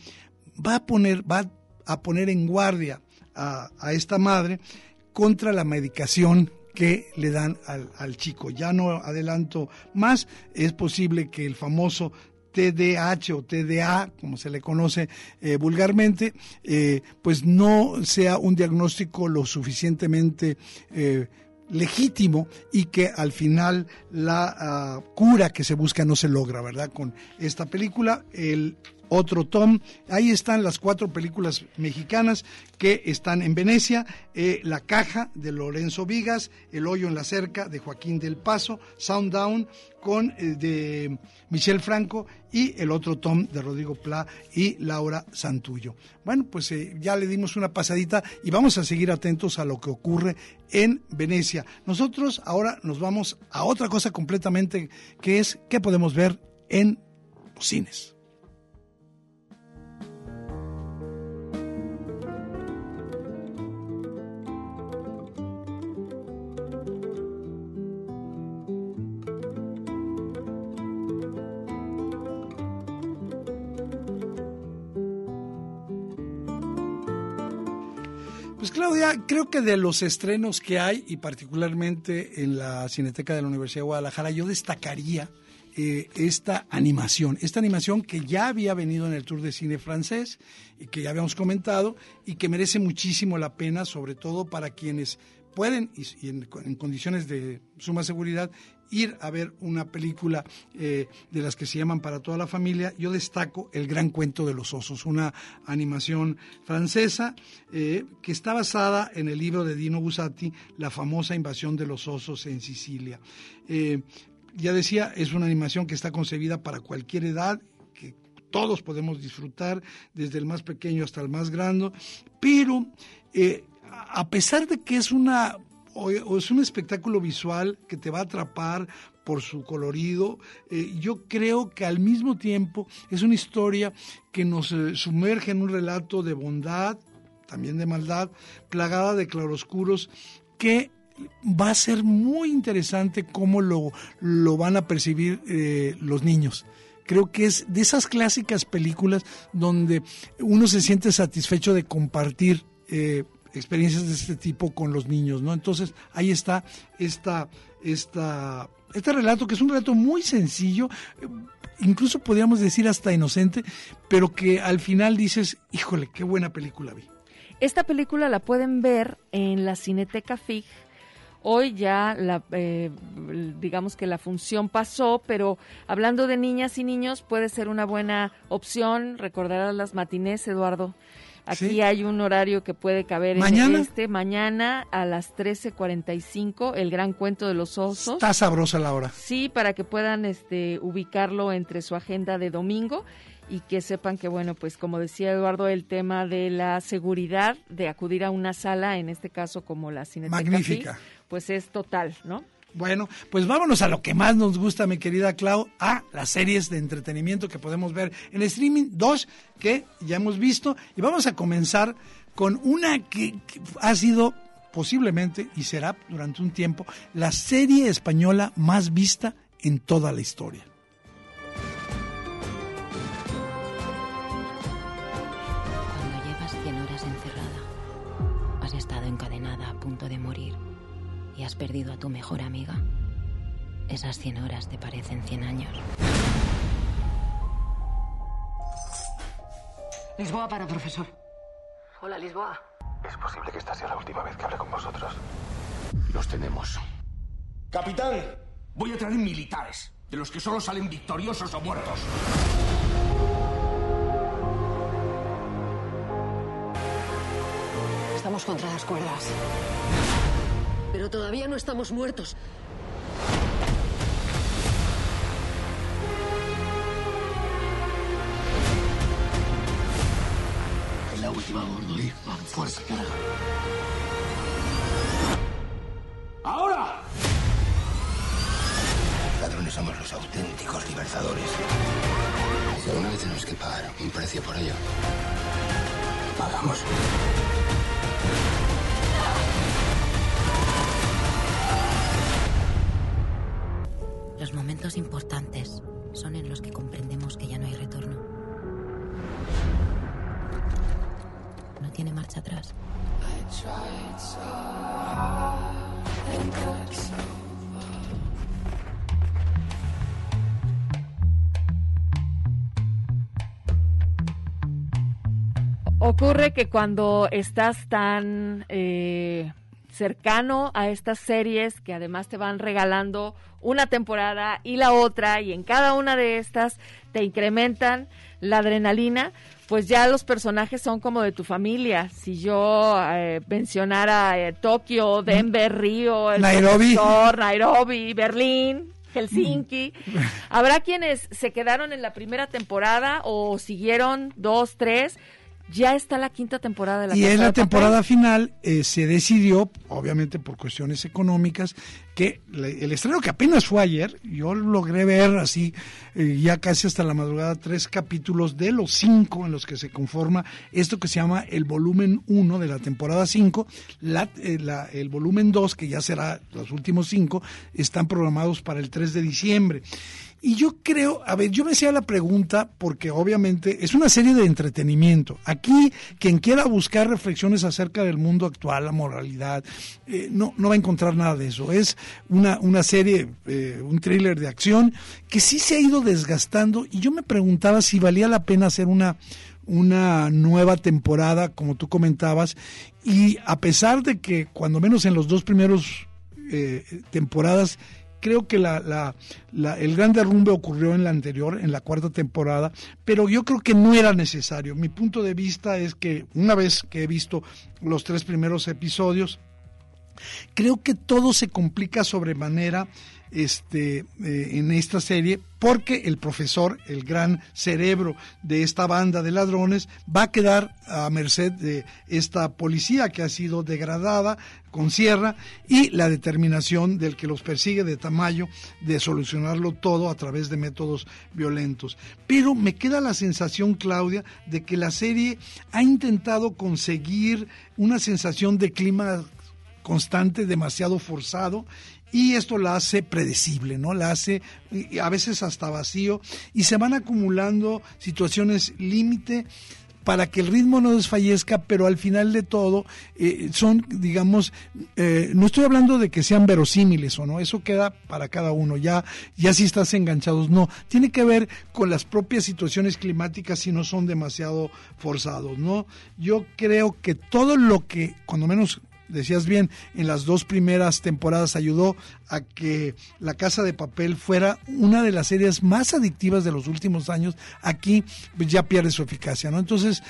va a poner, va a poner en guardia a, esta madre contra la medicación que le dan al, chico. Ya no adelanto más, es posible que el famoso TDAH o TDA, como se le conoce eh, vulgarmente, eh, pues no sea un diagnóstico lo suficientemente eh, legítimo y que al final la ah, cura que se busca no se logra, ¿verdad? Con esta película, el otro Tom. Ahí están las cuatro películas mexicanas que están en Venecia. Eh, la caja de Lorenzo Vigas, El hoyo en la cerca de Joaquín del Paso, Sound Down con eh, de Michel Franco y el otro Tom de Rodrigo Pla y Laura Santullo. Bueno, pues eh, ya le dimos una pasadita y vamos a seguir atentos a lo que ocurre en Venecia. Nosotros ahora nos vamos a otra cosa completamente que es qué podemos ver en los cines. Creo que de los estrenos que hay, y particularmente en la Cineteca de la Universidad de Guadalajara, yo destacaría eh, esta animación, esta animación que ya había venido en el Tour de Cine francés y que ya habíamos comentado y que merece muchísimo la pena, sobre todo para quienes pueden y, en, condiciones de suma seguridad ir a ver una película eh, de las que se llaman para toda la familia, yo destaco El Gran Cuento de los Osos, una animación francesa eh, que está basada en el libro de Dino Bussati, La famosa invasión de los osos en Sicilia. Eh, ya decía, es una animación que está concebida para cualquier edad, que todos podemos disfrutar, desde el más pequeño hasta el más grande, pero a pesar de que es una o, es un espectáculo visual que te va a atrapar por su colorido, eh, yo creo que al mismo tiempo es una historia que nos eh, sumerge en un relato de bondad, también de maldad, plagada de claroscuros, que va a ser muy interesante cómo lo, lo van a percibir eh, los niños. Creo que es de esas clásicas películas donde uno se siente satisfecho de compartir experiencias de este tipo con los niños, ¿no? Entonces, ahí está esta, esta, este relato, que es un relato muy sencillo, incluso podríamos decir hasta inocente, pero que al final dices, híjole, qué buena película vi. Esta película la pueden ver en la Cineteca FIG. Hoy ya, la, eh, digamos que la función pasó, pero hablando de niñas y niños, puede ser una buena opción. Recordarás las matinés, Eduardo. Aquí hay un horario que puede caber en este. Mañana a las 13.45, el gran cuento de los osos. Está sabrosa la hora. Sí, para que puedan este, ubicarlo entre su agenda de domingo y que sepan que, bueno, pues como decía Eduardo, el tema de la seguridad de acudir a una sala, en este caso como la Cineteca Magnífica. pues es total, ¿no? Bueno, pues vámonos a lo que más nos gusta, mi querida Clau, a las series de entretenimiento que podemos ver en streaming, dos que ya hemos visto, y vamos a comenzar con una que, ha sido posiblemente y será durante un tiempo la serie española más vista en toda la historia. Perdido a tu mejor amiga, esas 100 horas te parecen 100 años. Lisboa para profesor. Hola, Lisboa. Es posible que esta sea la última vez que hable con vosotros. Los tenemos. Capitán, voy a traer militares, de los que solo salen victoriosos o muertos. Estamos contra las cuerdas. Pero todavía no estamos muertos. Es la última, gordo. ¿eh? Fuerza, carajo. ¡Ahora! Ladrones somos los auténticos libertadores. Si alguna vez tenemos que pagar un precio por ello, pagamos. Importantes son en los que comprendemos que ya no hay retorno. No tiene marcha atrás. Ocurre que cuando estás tan eh, cercano a estas series que además te van regalando una temporada y la otra y en cada una de estas te incrementan la adrenalina, pues ya los personajes son como de tu familia. Si yo eh, mencionara eh, Tokio, Denver, Río, el Nairobi. Nairobi, Berlín, Helsinki. Habrá quienes se quedaron en la primera temporada o siguieron dos, tres, ya está la quinta temporada de la Y Casa en la de Papel. temporada final eh, se decidió, obviamente por cuestiones económicas, que el estreno que apenas fue ayer, yo logré ver así, eh, ya casi hasta la madrugada, tres capítulos de los cinco en los que se conforma esto que se llama el volumen 1 de la temporada 5. La, eh, el volumen 2, que ya será los últimos cinco, están programados para el 3 de diciembre. Y yo creo, a ver, yo me hacía la pregunta porque obviamente es una serie de entretenimiento. Aquí, quien quiera buscar reflexiones acerca del mundo actual, la moralidad, eh, no, no va a encontrar nada de eso. Es una, una serie, eh, un thriller de acción que sí se ha ido desgastando y yo me preguntaba si valía la pena hacer una, una nueva temporada, como tú comentabas, y a pesar de que cuando menos en los dos primeros eh, temporadas creo que la, la- la- el gran derrumbe ocurrió en la anterior, en la cuarta temporada, pero yo creo que no era necesario. Mi punto de vista es que una vez que he visto los tres primeros episodios, creo que todo se complica sobremanera este, eh, en esta serie, porque el profesor, el gran cerebro de esta banda de ladrones, va a quedar a merced de esta policía que ha sido degradada con sierra y la determinación del que los persigue de Tamayo de solucionarlo todo a través de métodos violentos. Pero me queda la sensación, Claudia, de que la serie ha intentado conseguir una sensación de clima constante, demasiado forzado, y esto la hace predecible, ¿no? La hace a veces hasta vacío y se van acumulando situaciones límite para que el ritmo no desfallezca, pero al final de todo eh, son, digamos, eh, no estoy hablando de que sean verosímiles o no, eso queda para cada uno, ya, ya si estás enganchados, no, tiene que ver con las propias situaciones climáticas si no son demasiado forzados, ¿no? Yo creo que todo lo que, cuando menos decías bien, en las dos primeras temporadas ayudó a que La Casa de Papel fuera una de las series más adictivas de los últimos años. Aquí pues, ya pierde su eficacia, ¿no? Entonces,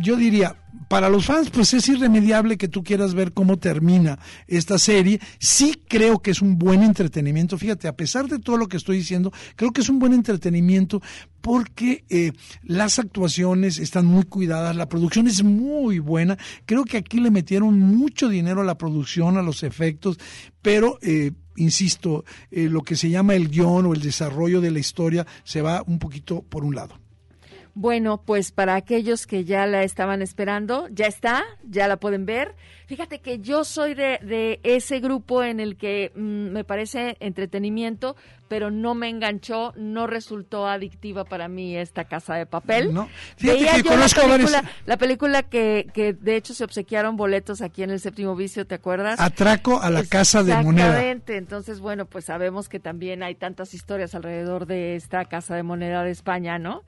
yo diría, para los fans, pues es irremediable que tú quieras ver cómo termina esta serie. Sí creo que es un buen entretenimiento. Fíjate, a pesar de todo lo que estoy diciendo, creo que es un buen entretenimiento porque eh, las actuaciones están muy cuidadas, la producción es muy buena. Creo que aquí le metieron mucho dinero a la producción, a los efectos, pero... Eh, insisto, eh, lo que se llama el guion o el desarrollo de la historia se va un poquito por un lado. Bueno, pues para aquellos que ya la estaban esperando, ya está, ya la pueden ver. Fíjate que yo soy de, ese grupo en el que mm, me parece entretenimiento, pero no me enganchó, no resultó adictiva para mí esta casa de papel. No. Veía yo la película, la película que, que de hecho se obsequiaron boletos aquí en el séptimo vicio, ¿te acuerdas? Atraco a la casa de moneda. Exactamente, entonces bueno, pues sabemos que también hay tantas historias alrededor de esta casa de moneda de España, ¿no?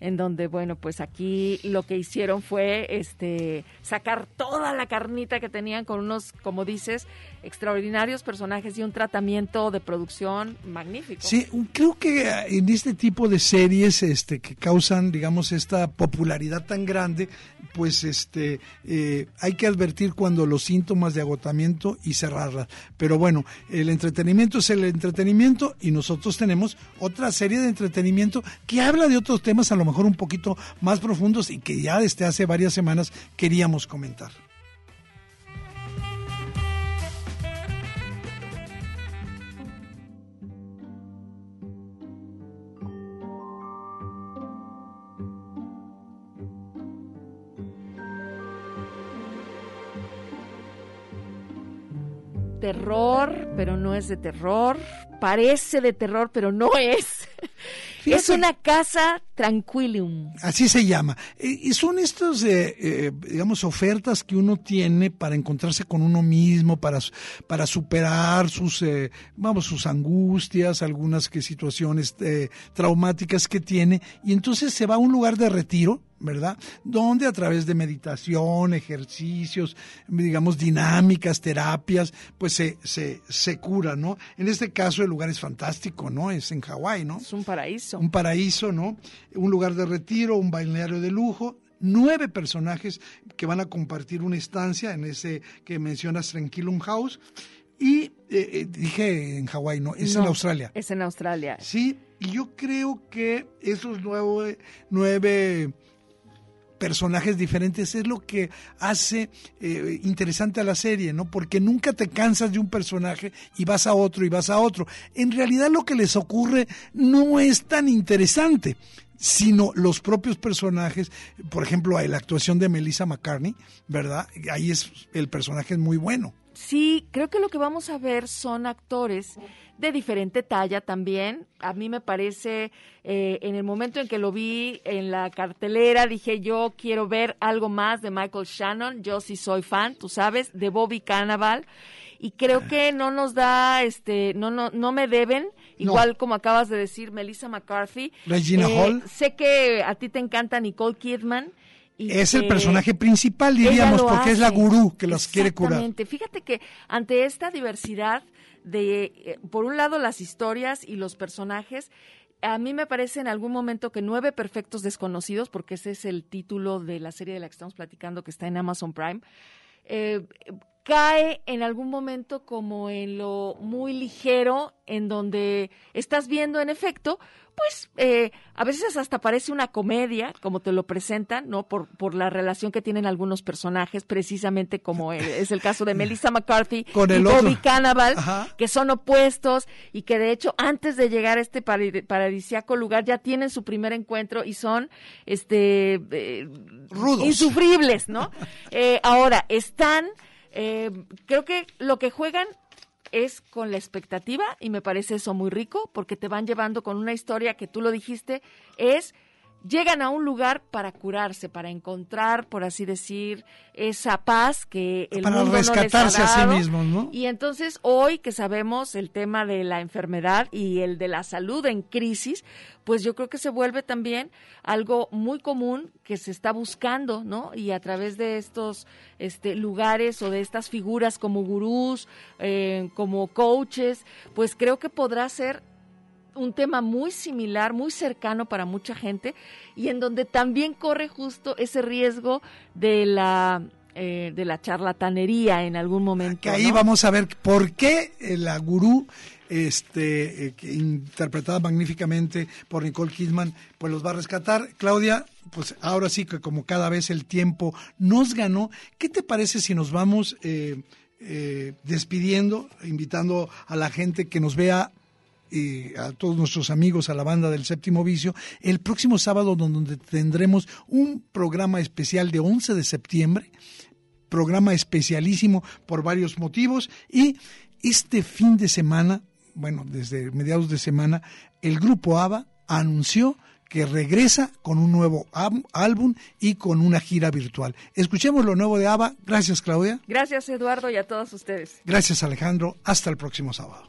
En donde, bueno, pues aquí lo que hicieron fue este sacar toda la carnita que tenían con unos, como dices, extraordinarios personajes y un tratamiento de producción magnífico. Sí, creo que en este tipo de series este, que causan, digamos, esta popularidad tan grande, pues este eh, hay que advertir cuando los síntomas de agotamiento y cerrarlas. Pero bueno, el entretenimiento es el entretenimiento y nosotros tenemos otra serie de entretenimiento que habla de otros temas a lo mejor un poquito más profundos y que ya desde hace varias semanas queríamos comentar. terror, pero no es de terror. Parece de terror, pero no es. Es una casa tranquilum. Así se llama. Y son estas, eh, eh, digamos, ofertas que uno tiene para encontrarse con uno mismo, para, para superar sus, eh, vamos, sus angustias, algunas que situaciones traumáticas que tiene. Y entonces se va a un lugar de retiro, ¿verdad? Donde a través de meditación, ejercicios, digamos, dinámicas, terapias, pues se, se, se cura, ¿no? En este caso el lugar es fantástico, ¿no? Es en Hawái, ¿no? Es un paraíso. Un paraíso, ¿no? Un lugar de retiro, un balneario de lujo, nueve personajes que van a compartir una estancia en ese que mencionas Tranquilum House. Y eh, eh, dije en Hawái, no, es en Australia. Es en Australia. Sí, y yo creo que esos nueve, nueve personajes diferentes es lo que hace eh, interesante a la serie, ¿no? Porque nunca te cansas de un personaje y vas a otro y vas a otro. En realidad lo que les ocurre no es tan interesante sino los propios personajes, por ejemplo, la actuación de Melissa McCartney, ¿verdad? Ahí es el personaje es muy bueno. Sí, creo que lo que vamos a ver son actores de diferente talla también. A mí me parece, eh, en el momento en que lo vi en la cartelera, dije yo quiero ver algo más de Michael Shannon. Yo sí soy fan, tú sabes, de Bobby Cannavale. Y creo que no nos da, este, no, no, no me deben, igual como acabas de decir, Melissa McCarthy. Regina eh, Hall. Sé que a ti te encanta Nicole Kidman. Y es el personaje principal, diríamos, porque es la gurú que los quiere curar. Exactamente. Fíjate que ante esta diversidad de, eh, por un lado, las historias y los personajes. A mí me parece en algún momento que Nueve Perfectos Desconocidos, porque ese es el título de la serie de la que estamos platicando que está en Amazon Prime, eh, cae en algún momento como en lo muy ligero, en donde estás viendo en efecto pues eh, a veces hasta parece una comedia, como te lo presentan, ¿no? Por, por la relación que tienen algunos personajes, precisamente como es el caso de Melissa McCarthy Con el y Bobby otro. Cannavale, Ajá. que son opuestos y que de hecho antes de llegar a este paradi- paradisiaco lugar ya tienen su primer encuentro y son este eh, Rudos. insufribles, ¿no? Eh, ahora, están, eh, creo que lo que juegan es con la expectativa y me parece eso muy rico porque te van llevando con una historia que tú lo dijiste, es llegan a un lugar para curarse, para encontrar, por así decir, esa paz que el Para mundo no les ha rescatarse a sí dado. mismos, ¿no? Y entonces hoy que sabemos el tema de la enfermedad y el de la salud en crisis, pues yo creo que se vuelve también algo muy común que se está buscando, ¿no? Y a través de estos este, lugares o de estas figuras como gurús, eh, como coaches, pues creo que podrá ser un tema muy similar, muy cercano para mucha gente y en donde también corre justo ese riesgo de la eh, de la charlatanería en algún momento. Que ahí ¿no? vamos a ver por qué eh, la gurú, este, eh, interpretada magníficamente por Nicole Kidman, pues los va a rescatar. Claudia, pues ahora sí que como cada vez el tiempo nos ganó, ¿qué te parece si nos vamos eh, despidiendo, invitando a la gente que nos vea y a todos nuestros amigos, a la banda del séptimo vicio, el próximo sábado donde tendremos un programa especial de 11 de septiembre, programa especialísimo por varios motivos y este fin de semana, bueno, desde mediados de semana, el grupo ABBA anunció que regresa con un nuevo álbum y con una gira virtual. Escuchemos lo nuevo de ABBA. Gracias, Claudia. Gracias Eduardo y a todos ustedes. Gracias, Alejandro. Hasta el próximo sábado.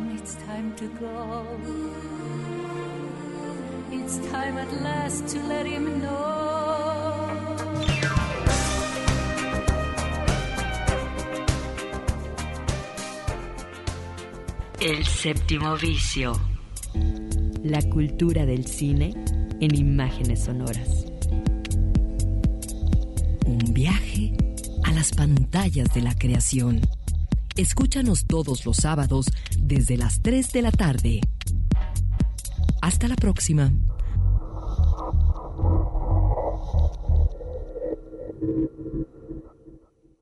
it's time to go. It's time at last to let him know. El séptimo vicio. La cultura del cine en imágenes sonoras. Un viaje a las pantallas de la creación. Escúchanos todos los sábados desde las 3 de la tarde. Hasta la próxima.